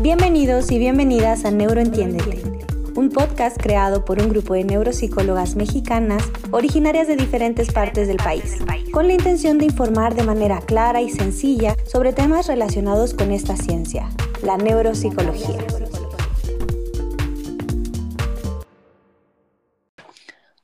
Bienvenidos y bienvenidas a Neuroentiéndete, un podcast creado por un grupo de neuropsicólogas mexicanas originarias de diferentes partes del país, con la intención de informar de manera clara y sencilla sobre temas relacionados con esta ciencia, la neuropsicología.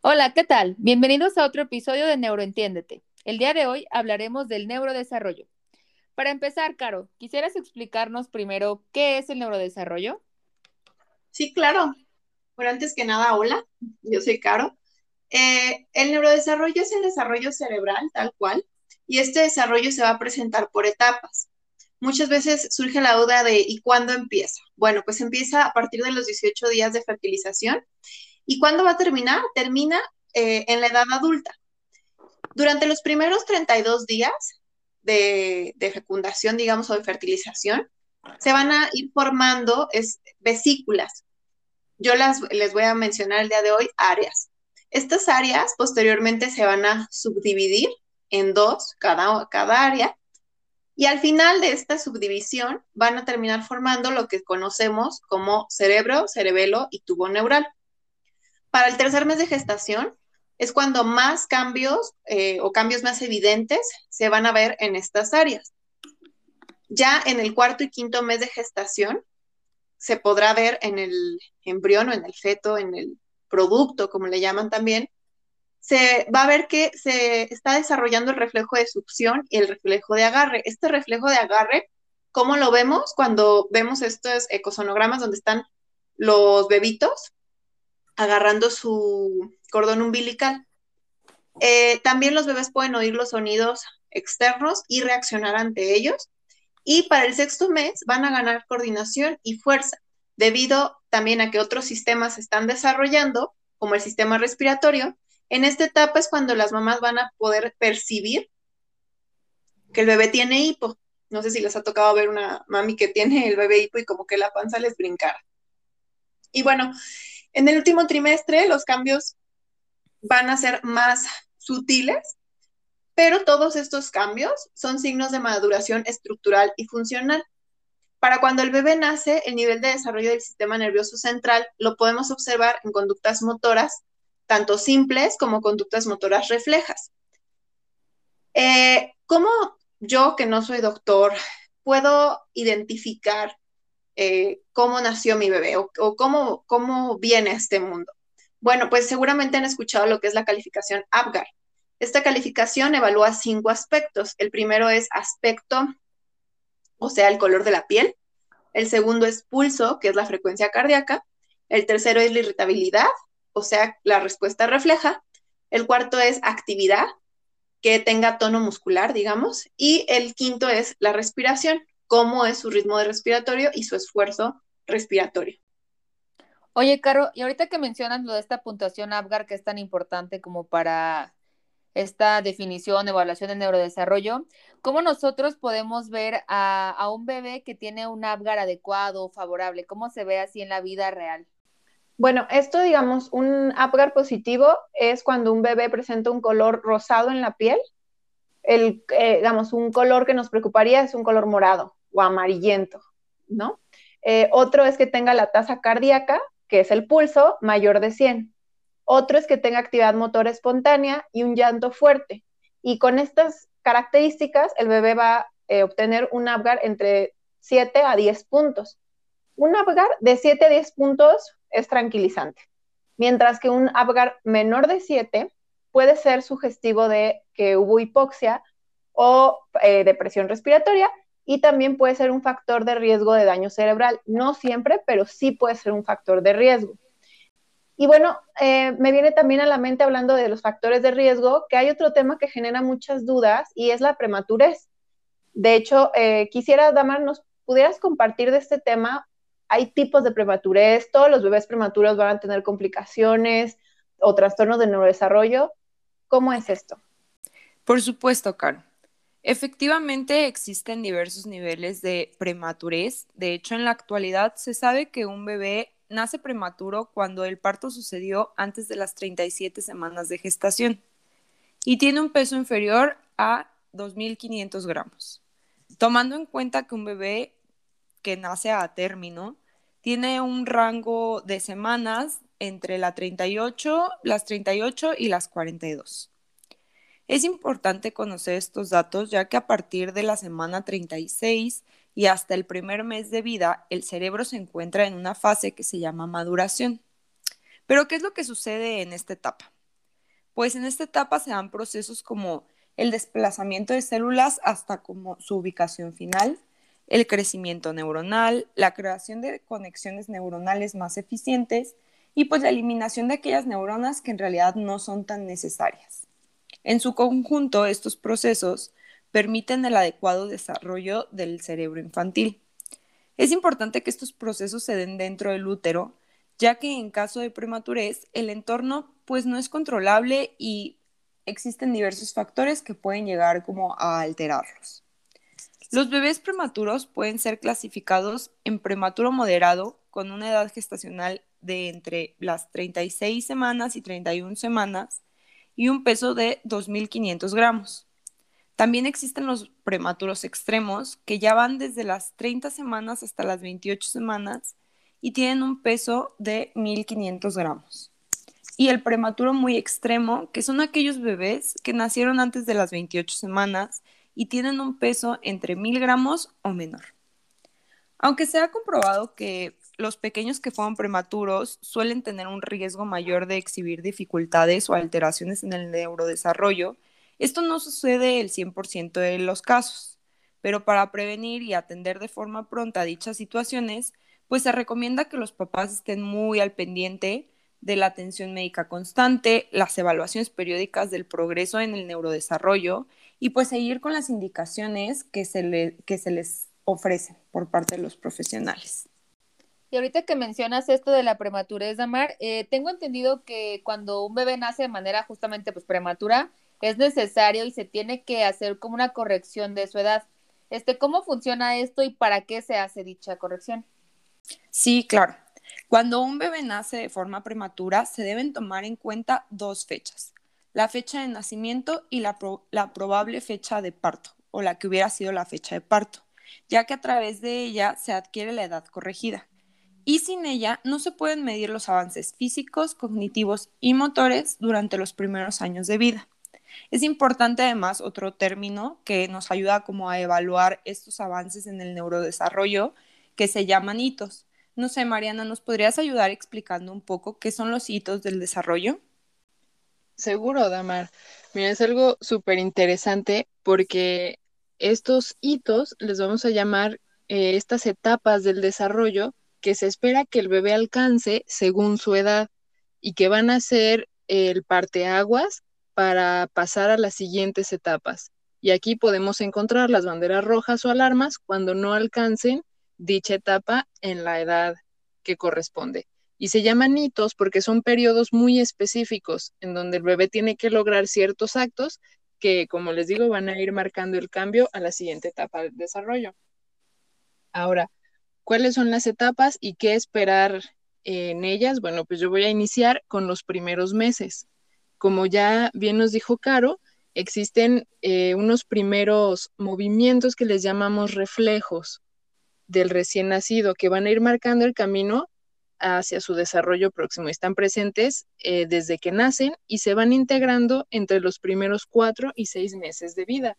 Hola, ¿qué tal? Bienvenidos a otro episodio de Neuroentiéndete. El día de hoy hablaremos del neurodesarrollo. Para empezar, Caro, ¿quisieras explicarnos primero qué es el neurodesarrollo? Sí, claro. Bueno, antes que nada, hola, yo soy Caro. Eh, el neurodesarrollo es el desarrollo cerebral, tal cual, y este desarrollo se va a presentar por etapas. Muchas veces surge la duda de ¿y cuándo empieza? Bueno, pues empieza a partir de los 18 días de fertilización. ¿Y cuándo va a terminar? Termina eh, en la edad adulta. Durante los primeros 32 días de, fecundación, digamos, o de fertilización, se van a ir formando vesículas. Yo las, les voy a mencionar el día de hoy áreas. Estas áreas posteriormente se van a subdividir en dos, cada, cada área, y al final de esta subdivisión van a terminar formando lo que conocemos como cerebro, cerebelo y tubo neural. Para el tercer mes de gestación, es cuando más cambios eh, o cambios más evidentes se van a ver en estas áreas. Ya en el cuarto y quinto mes de gestación se podrá ver en el embrión o en el feto, en el producto, como le llaman también, se va a ver que se está desarrollando el reflejo de succión y el reflejo de agarre. Este reflejo de agarre, ¿cómo lo vemos cuando vemos estos ecosonogramas donde están los bebitos agarrando su cordón umbilical. Eh, también los bebés pueden oír los sonidos externos y reaccionar ante ellos. Y para el sexto mes van a ganar coordinación y fuerza, debido también a que otros sistemas se están desarrollando, como el sistema respiratorio. En esta etapa es cuando las mamás van a poder percibir que el bebé tiene hipo. No sé si les ha tocado ver una mami que tiene el bebé hipo y como que la panza les brincara. Y bueno, en el último trimestre los cambios van a ser más sutiles, pero todos estos cambios son signos de maduración estructural y funcional. Para cuando el bebé nace, el nivel de desarrollo del sistema nervioso central lo podemos observar en conductas motoras, tanto simples como conductas motoras reflejas. Eh, ¿Cómo yo, que no soy doctor, puedo identificar eh, cómo nació mi bebé o, cómo, cómo viene a este mundo. Bueno, pues seguramente han escuchado lo que es la calificación APGAR. Esta calificación evalúa cinco aspectos. El primero es aspecto, o sea, el color de la piel. El segundo es pulso, que es la frecuencia cardíaca. El tercero es la irritabilidad, o sea, la respuesta refleja. El cuarto es actividad, que tenga tono muscular, digamos. Y el quinto es la respiración, cómo es su ritmo de respiratorio y su esfuerzo respiratorio. Oye, Caro, y ahorita que mencionas lo de esta puntuación ABGAR que es tan importante como para esta definición, evaluación de neurodesarrollo, ¿cómo nosotros podemos ver a, un bebé que tiene un ABGAR adecuado, favorable? ¿Cómo se ve así en la vida real? Bueno, esto, digamos, un APGAR positivo es cuando un bebé presenta un color rosado en la piel. El, eh, digamos, un color que nos preocuparía es un color morado o amarillento, ¿no? Eh, otro es que tenga la tasa cardíaca, que es el pulso, mayor de 100. Otro es que tenga actividad motora espontánea y un llanto fuerte. Y con estas características, el bebé va a eh, obtener un APGAR entre 7 a 10 puntos. Un APGAR de 7 a 10 puntos es tranquilizante, mientras que un APGAR menor de 7 puede ser sugestivo de que hubo hipoxia o eh, depresión respiratoria y también puede ser un factor de riesgo de daño cerebral. No siempre, pero sí puede ser un factor de riesgo. Y bueno, eh, me viene también a la mente hablando de los factores de riesgo, que hay otro tema que genera muchas dudas y es la prematurez. De hecho, eh, quisiera, Damar, nos pudieras compartir de este tema. Hay tipos de prematurez, todos los bebés prematuros van a tener complicaciones o trastornos de neurodesarrollo. ¿Cómo es esto? Por supuesto, Caro. Efectivamente, existen diversos niveles de prematurez. De hecho, en la actualidad se sabe que un bebé nace prematuro cuando el parto sucedió antes de las 37 semanas de gestación y tiene un peso inferior a 2.500 gramos. Tomando en cuenta que un bebé que nace a término, tiene un rango de semanas entre la 38, las 38 y las 42. Es importante conocer estos datos ya que a partir de la semana 36 y hasta el primer mes de vida, el cerebro se encuentra en una fase que se llama maduración. Pero, ¿qué es lo que sucede en esta etapa? Pues en esta etapa se dan procesos como el desplazamiento de células hasta como su ubicación final, el crecimiento neuronal, la creación de conexiones neuronales más eficientes y pues la eliminación de aquellas neuronas que en realidad no son tan necesarias. En su conjunto, estos procesos permiten el adecuado desarrollo del cerebro infantil. Es importante que estos procesos se den dentro del útero, ya que en caso de prematurez el entorno pues no es controlable y existen diversos factores que pueden llegar como a alterarlos. Los bebés prematuros pueden ser clasificados en prematuro moderado con una edad gestacional de entre las 36 semanas y 31 semanas y un peso de 2.500 gramos. También existen los prematuros extremos, que ya van desde las 30 semanas hasta las 28 semanas y tienen un peso de 1.500 gramos. Y el prematuro muy extremo, que son aquellos bebés que nacieron antes de las 28 semanas y tienen un peso entre 1.000 gramos o menor. Aunque se ha comprobado que los pequeños que fueron prematuros suelen tener un riesgo mayor de exhibir dificultades o alteraciones en el neurodesarrollo, esto no sucede el 100% de los casos, pero para prevenir y atender de forma pronta dichas situaciones, pues se recomienda que los papás estén muy al pendiente de la atención médica constante, las evaluaciones periódicas del progreso en el neurodesarrollo y pues seguir con las indicaciones que se, que se les ofrecen por parte de los profesionales. Y ahorita que mencionas esto de la prematurez, Damar, eh, tengo entendido que cuando un bebé nace de manera justamente pues prematura, es necesario y se tiene que hacer como una corrección de su edad. Este, ¿Cómo funciona esto y para qué se hace dicha corrección? Sí, claro. Cuando un bebé nace de forma prematura, se deben tomar en cuenta dos fechas, la fecha de nacimiento y la, la probable fecha de parto, o la que hubiera sido la fecha de parto, ya que a través de ella se adquiere la edad corregida. Y sin ella no se pueden medir los avances físicos, cognitivos y motores durante los primeros años de vida. Es importante además otro término que nos ayuda como a evaluar estos avances en el neurodesarrollo que se llaman hitos. No sé, Mariana, ¿nos podrías ayudar explicando un poco qué son los hitos del desarrollo? Seguro, Damar. Mira, es algo súper interesante porque estos hitos les vamos a llamar eh, estas etapas del desarrollo que se espera que el bebé alcance según su edad y que van a ser el parteaguas para pasar a las siguientes etapas. Y aquí podemos encontrar las banderas rojas o alarmas cuando no alcancen dicha etapa en la edad que corresponde. Y se llaman hitos porque son periodos muy específicos en donde el bebé tiene que lograr ciertos actos que, como les digo, van a ir marcando el cambio a la siguiente etapa del desarrollo. Ahora, ¿cuáles son las etapas y qué esperar en ellas? Bueno, pues yo voy a iniciar con los primeros meses como ya bien nos dijo Caro, existen eh, unos primeros movimientos que les llamamos reflejos del recién nacido que van a ir marcando el camino hacia su desarrollo próximo. Están presentes eh, desde que nacen y se van integrando entre los primeros cuatro y seis meses de vida.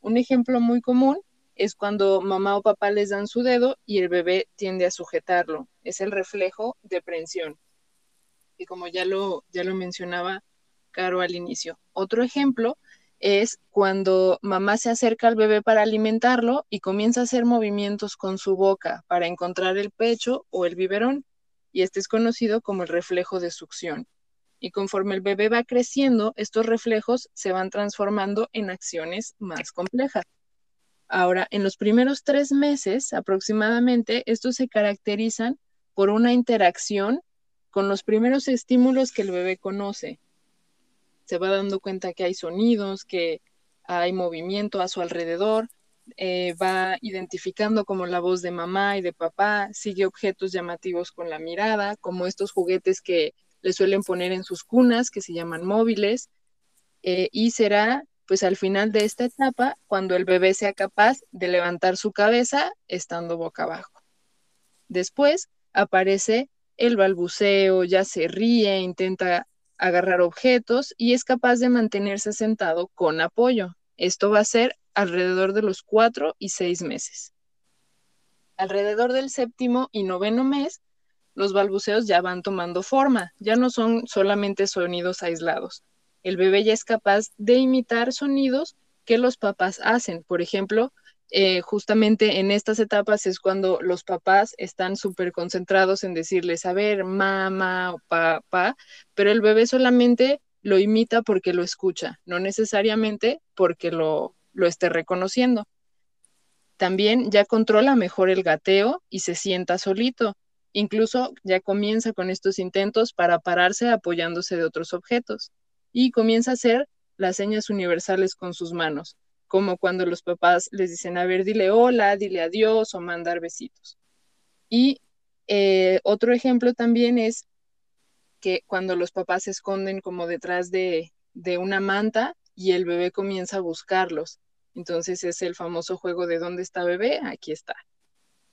Un ejemplo muy común es cuando mamá o papá les dan su dedo y el bebé tiende a sujetarlo. Es el reflejo de prensión. Y como ya lo, ya lo mencionaba Caro al inicio. Otro ejemplo es cuando mamá se acerca al bebé para alimentarlo y comienza a hacer movimientos con su boca para encontrar el pecho o el biberón, y este es conocido como el reflejo de succión. Y conforme el bebé va creciendo, estos reflejos se van transformando en acciones más complejas. Ahora, en los primeros tres meses aproximadamente, estos se caracterizan por una interacción con los primeros estímulos que el bebé conoce, se va dando cuenta que hay sonidos, que hay movimiento a su alrededor, eh, va identificando como la voz de mamá y de papá, sigue objetos llamativos con la mirada, como estos juguetes que le suelen poner en sus cunas, que se llaman móviles, eh, y será pues al final de esta etapa cuando el bebé sea capaz de levantar su cabeza estando boca abajo. Después aparece el balbuceo, ya se ríe, intenta agarrar objetos y es capaz de mantenerse sentado con apoyo. Esto va a ser alrededor de los cuatro y seis meses. Alrededor del séptimo y noveno mes, los balbuceos ya van tomando forma, ya no son solamente sonidos aislados. El bebé ya es capaz de imitar sonidos que los papás hacen. Por ejemplo, eh, justamente en estas etapas es cuando los papás están súper concentrados en decirles, a ver, mamá o papá, pero el bebé solamente lo imita porque lo escucha, no necesariamente porque lo, lo esté reconociendo. También ya controla mejor el gateo y se sienta solito. Incluso ya comienza con estos intentos para pararse apoyándose de otros objetos y comienza a hacer las señas universales con sus manos como cuando los papás les dicen, a ver, dile hola, dile adiós o mandar besitos. Y eh, otro ejemplo también es que cuando los papás se esconden como detrás de, de una manta y el bebé comienza a buscarlos. Entonces es el famoso juego de ¿dónde está bebé? Aquí está.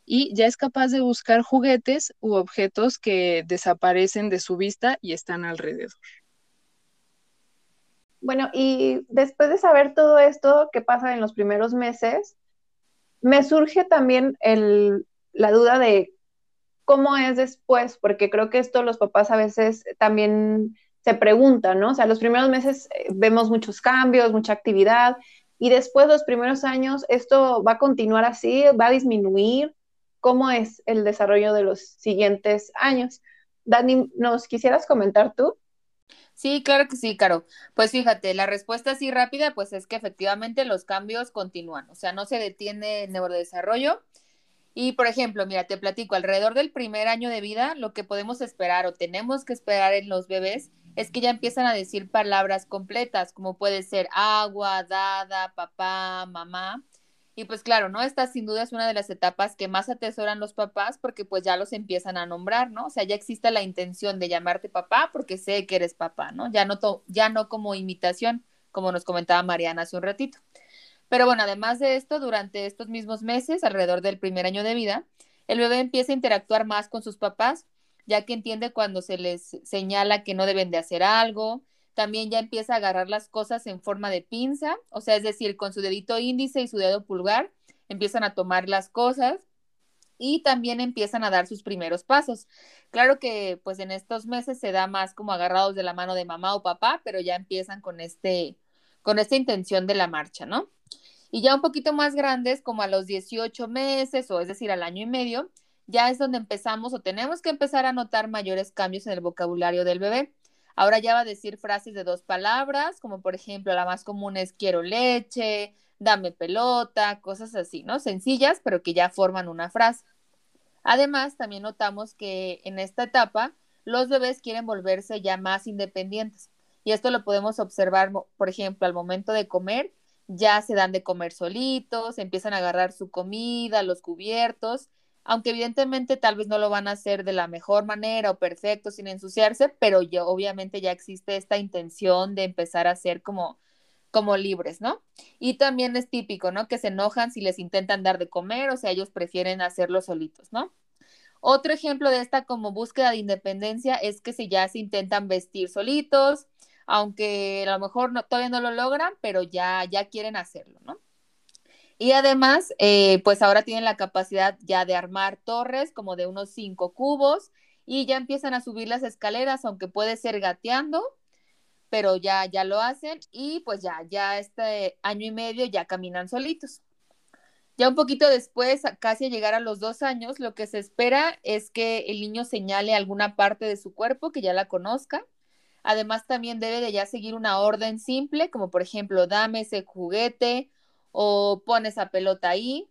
Y ya es capaz de buscar juguetes u objetos que desaparecen de su vista y están alrededor. Bueno, y después de saber todo esto que pasa en los primeros meses, me surge también la duda de cómo es después, porque creo que esto los papás a veces también se preguntan, ¿no? O sea, los primeros meses eh, vemos muchos cambios, mucha actividad, y después los primeros años, ¿esto va a continuar así? ¿Va a disminuir? ¿Cómo es el desarrollo de los siguientes años? Dani, ¿nos quisieras comentar tú? Sí, claro que sí, Caro. Pues fíjate, la respuesta así rápida, pues es que efectivamente los cambios continúan, o sea, no se detiene el neurodesarrollo. Y por ejemplo, mira, te platico, alrededor del primer año de vida, lo que podemos esperar o tenemos que esperar en los bebés es que ya empiezan a decir palabras completas, como puede ser agua, dada, papá, mamá. Y pues claro, ¿no? Esta sin duda es una de las etapas que más atesoran los papás porque pues ya los empiezan a nombrar, ¿no? O sea, ya existe la intención de llamarte papá porque sé que eres papá, ¿no? Ya no, ya no como imitación, como nos comentaba Mariana hace un ratito. Pero bueno, además de esto, durante estos mismos meses, alrededor del primer año de vida, el bebé empieza a interactuar más con sus papás, ya que entiende cuando se les señala que no deben de hacer algo, también ya empieza a agarrar las cosas en forma de pinza, o sea, es decir, con su dedito índice y su dedo pulgar empiezan a tomar las cosas y también empiezan a dar sus primeros pasos. Claro que pues en estos meses se da más como agarrados de la mano de mamá o papá, pero ya empiezan con este con esta intención de la marcha, ¿no? Y ya un poquito más grandes, como a los 18 meses o es decir, al año y medio, ya es donde empezamos o tenemos que empezar a notar mayores cambios en el vocabulario del bebé. Ahora ya va a decir frases de dos palabras, como por ejemplo la más común es quiero leche, dame pelota, cosas así, ¿no? Sencillas, pero que ya forman una frase. Además, también notamos que en esta etapa los bebés quieren volverse ya más independientes. Y esto lo podemos observar, por ejemplo, al momento de comer, ya se dan de comer solitos, empiezan a agarrar su comida, los cubiertos aunque evidentemente tal vez no lo van a hacer de la mejor manera o perfecto sin ensuciarse, pero ya obviamente ya existe esta intención de empezar a ser como como libres, ¿no? Y también es típico, ¿no? Que se enojan si les intentan dar de comer, o sea, ellos prefieren hacerlo solitos, ¿no? Otro ejemplo de esta como búsqueda de independencia es que si ya se intentan vestir solitos, aunque a lo mejor no, todavía no lo logran, pero ya, ya quieren hacerlo, ¿no? Y además, eh, pues ahora tienen la capacidad ya de armar torres como de unos cinco cubos y ya empiezan a subir las escaleras, aunque puede ser gateando, pero ya, ya lo hacen y pues ya, ya este año y medio ya caminan solitos. Ya un poquito después, casi a llegar a los dos años, lo que se espera es que el niño señale alguna parte de su cuerpo que ya la conozca. Además, también debe de ya seguir una orden simple, como por ejemplo, dame ese juguete o pones esa pelota ahí.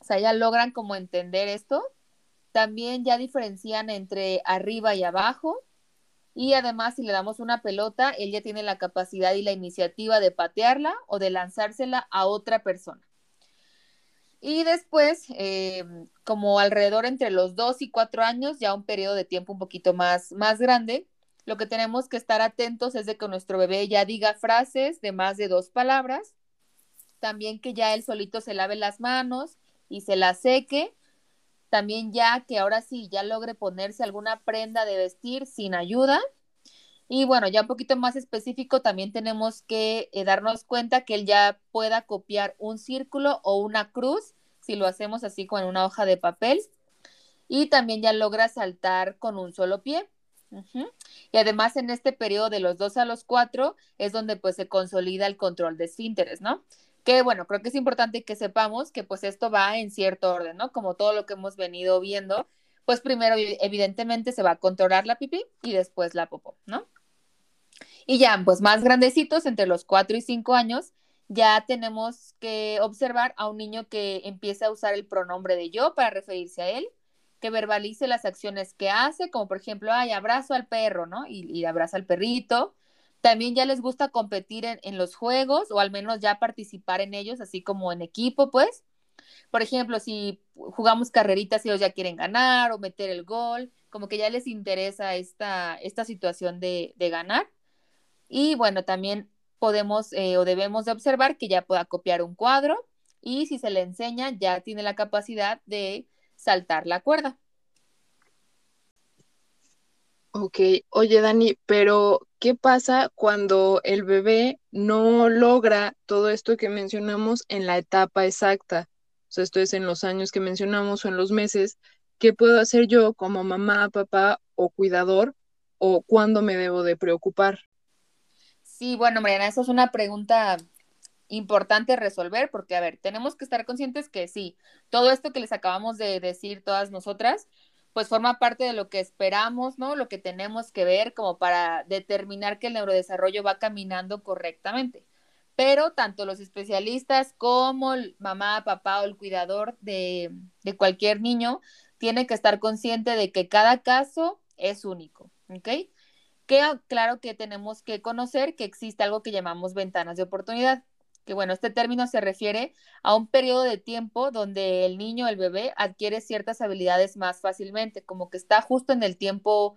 O sea, ya logran como entender esto. También ya diferencian entre arriba y abajo. Y además, si le damos una pelota, él ya tiene la capacidad y la iniciativa de patearla o de lanzársela a otra persona. Y después, eh, como alrededor entre los dos y cuatro años, ya un periodo de tiempo un poquito más, más grande, lo que tenemos que estar atentos es de que nuestro bebé ya diga frases de más de dos palabras también que ya él solito se lave las manos y se las seque. También ya que ahora sí, ya logre ponerse alguna prenda de vestir sin ayuda. Y bueno, ya un poquito más específico, también tenemos que eh, darnos cuenta que él ya pueda copiar un círculo o una cruz, si lo hacemos así con una hoja de papel. Y también ya logra saltar con un solo pie. Y además en este periodo de los dos a los cuatro es donde pues se consolida el control de esfínteres, ¿no? Que bueno, creo que es importante que sepamos que pues esto va en cierto orden, ¿no? Como todo lo que hemos venido viendo, pues primero evidentemente se va a controlar la pipí y después la popó, ¿no? Y ya, pues más grandecitos, entre los cuatro y cinco años, ya tenemos que observar a un niño que empieza a usar el pronombre de yo para referirse a él, que verbalice las acciones que hace, como por ejemplo, ay, abrazo al perro, ¿no? Y, y abraza al perrito. También ya les gusta competir en, los juegos o al menos ya participar en ellos, así como en equipo, pues. Por ejemplo, si jugamos carreritas ellos ya quieren ganar o meter el gol, como que ya les interesa esta, esta situación de, ganar. Y bueno, también podemos eh, o debemos de observar que ya pueda copiar un cuadro y si se le enseña ya tiene la capacidad de saltar la cuerda. Ok, oye Dani, pero ¿qué pasa cuando el bebé no logra todo esto que mencionamos en la etapa exacta? O sea, esto es en los años que mencionamos o en los meses. ¿Qué puedo hacer yo como mamá, papá o cuidador? ¿O cuándo me debo de preocupar? Sí, bueno, Mariana, esa es una pregunta importante resolver, porque, a ver, tenemos que estar conscientes que sí, todo esto que les acabamos de decir todas nosotras, pues forma parte de lo que esperamos, ¿no? Lo que tenemos que ver como para determinar que el neurodesarrollo va caminando correctamente. Pero tanto los especialistas como el mamá, papá o el cuidador de, de cualquier niño tiene que estar consciente de que cada caso es único, ¿ok? Que claro que tenemos que conocer que existe algo que llamamos ventanas de oportunidad que bueno, este término se refiere a un periodo de tiempo donde el niño, el bebé, adquiere ciertas habilidades más fácilmente, como que está justo en el tiempo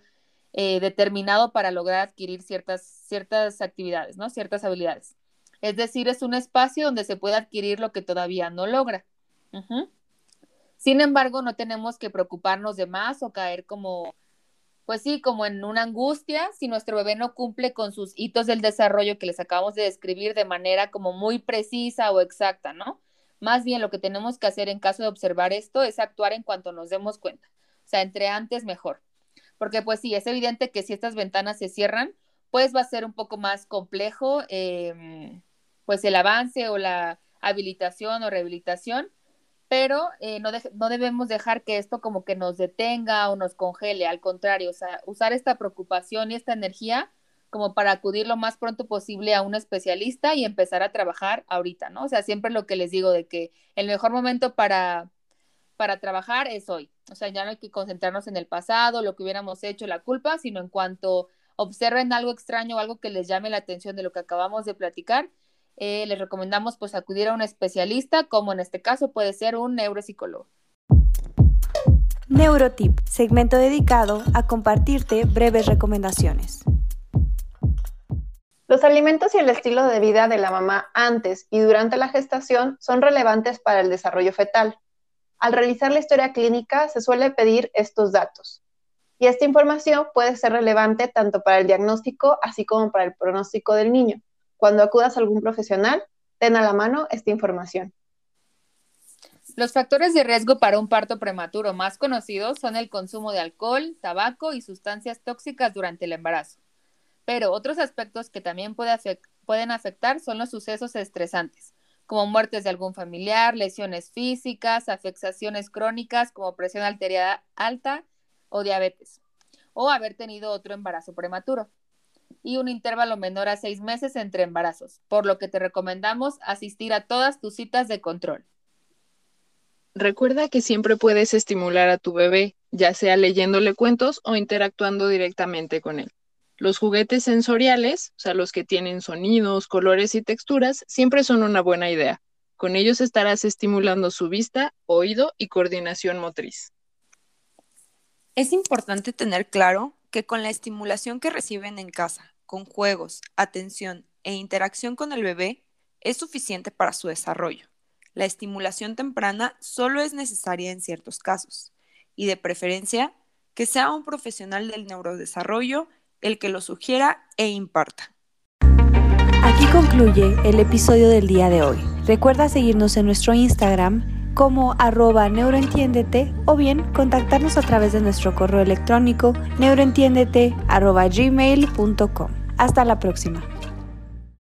eh, determinado para lograr adquirir ciertas, ciertas actividades, ¿no? Ciertas habilidades. Es decir, es un espacio donde se puede adquirir lo que todavía no logra. Sin embargo, no tenemos que preocuparnos de más o caer como pues sí, como en una angustia, si nuestro bebé no cumple con sus hitos del desarrollo que les acabamos de describir de manera como muy precisa o exacta, ¿no? Más bien lo que tenemos que hacer en caso de observar esto es actuar en cuanto nos demos cuenta. O sea, entre antes mejor. Porque pues sí, es evidente que si estas ventanas se cierran, pues va a ser un poco más complejo, em, pues el avance o la habilitación o rehabilitación pero eh, no, no debemos dejar que esto como que nos detenga o nos congele, al contrario, o sea, usar esta preocupación y esta energía como para acudir lo más pronto posible a un especialista y empezar a trabajar ahorita, ¿no? O sea, siempre lo que les digo de que el mejor momento para, para trabajar es hoy. O sea, ya no hay que concentrarnos en el pasado, lo que hubiéramos hecho, la culpa, sino en cuanto observen algo extraño o algo que les llame la atención de lo que acabamos de platicar, eh, les recomendamos pues acudir a un especialista, como en este caso puede ser un neuropsicólogo. Neurotip, segmento dedicado a compartirte breves recomendaciones. Los alimentos y el estilo de vida de la mamá antes y durante la gestación son relevantes para el desarrollo fetal. Al realizar la historia clínica se suele pedir estos datos. Y esta información puede ser relevante tanto para el diagnóstico así como para el pronóstico del niño. Cuando acudas a algún profesional, ten a la mano esta información. Los factores de riesgo para un parto prematuro más conocidos son el consumo de alcohol, tabaco y sustancias tóxicas durante el embarazo. Pero otros aspectos que también pueden afectar son los sucesos estresantes, como muertes de algún familiar, lesiones físicas, afectaciones crónicas como presión arterial alta o diabetes, o haber tenido otro embarazo prematuro y un intervalo menor a seis meses entre embarazos, por lo que te recomendamos asistir a todas tus citas de control. Recuerda que siempre puedes estimular a tu bebé, ya sea leyéndole cuentos o interactuando directamente con él. Los juguetes sensoriales, o sea, los que tienen sonidos, colores y texturas, siempre son una buena idea. Con ellos estarás estimulando su vista, oído y coordinación motriz. Es importante tener claro que con la estimulación que reciben en casa, con juegos, atención e interacción con el bebé, es suficiente para su desarrollo. La estimulación temprana solo es necesaria en ciertos casos. y de preferencia que sea un profesional del neurodesarrollo el que lo sugiera e imparta. Aquí concluye el episodio del día de hoy. Recuerda seguirnos en nuestro Instagram como arroba neuroentiéndete o bien contactarnos a través de nuestro correo electrónico neuroentiéndete arroba gmail.com. Hasta la próxima.